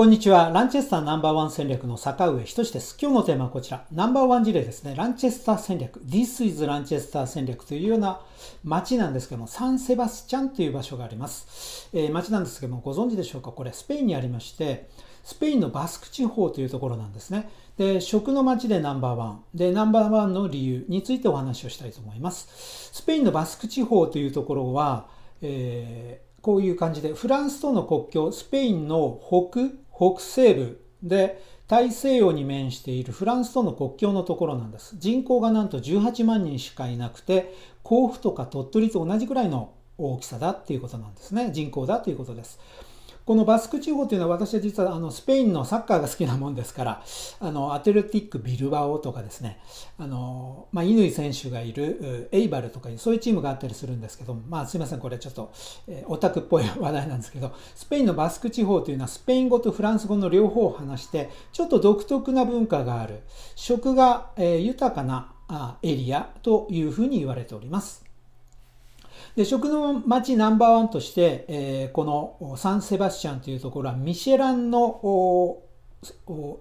こんにちは。ランチェスターナンバーワン戦略の坂上仁です。今日のテーマはこちら。ナンバーワン事例ですね。ランチェスター戦略。This is ランチェスター戦略というような街なんですけども、サンセバスチャンという場所があります。えー、街なんですけども、ご存知でしょうか？これスペインにありまして、スペインのバスク地方というところなんですね。で、食の街でナンバーワン。で、ナンバーワンの理由についてお話をしたいと思います。スペインのバスク地方というところは、えーこういう感じで、フランスとの国境、スペインの北、北西部で大西洋に面しているフランスとの国境のところなんです。人口がなんと18万人しかいなくて、甲府とか鳥取と同じくらいの大きさだっていうことなんですね。人口だということです。このバスク地方というのは私は実はあのスペインのサッカーが好きなもんですからあのアテレティック・ビルバオとかですねあの、まあ、乾選手がいるエイバルとかいうそういうチームがあったりするんですけどまあすいませんこれちょっと、え、オタクっぽい話題なんですけどスペインのバスク地方というのはスペイン語とフランス語の両方を話してちょっと独特な文化がある食が、え、豊かなエリアというふうに言われております。で食の街ナンバーワンとして、えー、このサンセバスチャンというところはミシェランの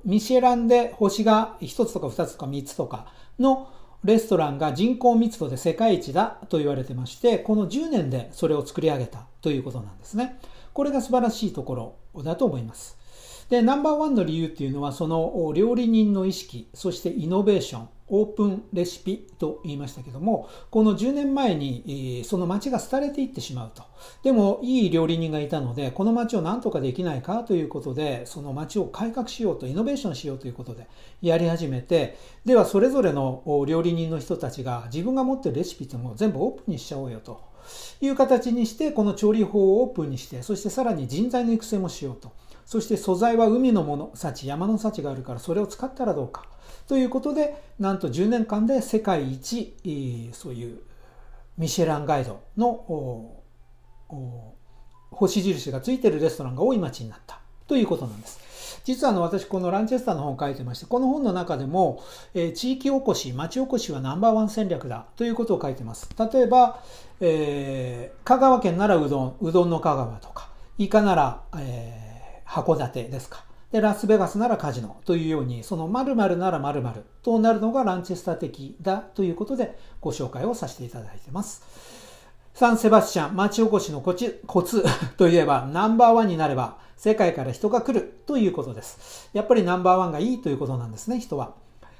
ミシェランで星が1つとか2つとか3つとかのレストランが人口密度で世界一だと言われてましてこの10年でそれを作り上げたということなんですね。これが素晴らしいところだと思います。でナンバーワンの理由っていうのはその料理人の意識そしてイノベーションオープンレシピと言いましたけども、この10年前にその町が廃れていってしまうと。でもいい料理人がいたので、この町を何とかできないかということで、その町を改革しようと、イノベーションしようということでやり始めて、ではそれぞれの料理人の人たちが自分が持ってるレシピっていう全部オープンにしちゃおうよという形にして、この調理法をオープンにして、そしてさらに人材の育成もしようと。そして素材は海のもの、幸、山の幸があるからそれを使ったらどうか。ということで、なんと10年間で世界一、そういうミシェランガイドの星印がついてるレストランが多い町になったということなんです。実はあの私このランチェスターの本を書いてまして、この本の中でも、えー、地域おこし、町おこしはナンバーワン戦略だということを書いてます。例えば、えー、香川県ならうどん、うどんの香川とか、イカなら、えー、函館ですか。で、ラスベガスならカジノというように、その〇〇なら〇〇となるのがランチェスター的だということでご紹介をさせていただいてます。サンセバスチャン、町おこしのコツコツといえばナンバーワンになれば世界から人が来るということです。やっぱりナンバーワンがいいということなんですね、人は。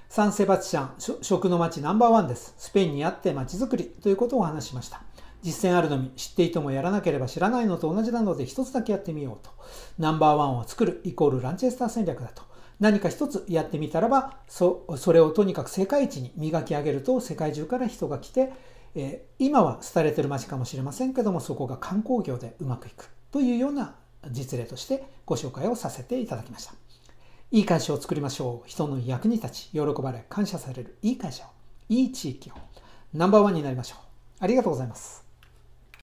サンセバスチャン、食の街ナンバーワンです。スペインにあって街づくりということをお話しました。実践あるのみ、知っていてもやらなければ知らないのと同じなので一つだけやってみようと。ナンバーワンを作るイコールランチェスター戦略だと。何か一つやってみたらば、そそれをとにかく世界一に磨き上げると世界中から人が来て、えー、今は廃れてる街かもしれませんけども、そこが観光業でうまくいくというような実例としてご紹介をさせていただきました。いい会社を作りましょう。人の役に立ち、喜ばれ、感謝されるいい会社を、いい地域を、ナンバーワンになりましょう。ありがとうございます。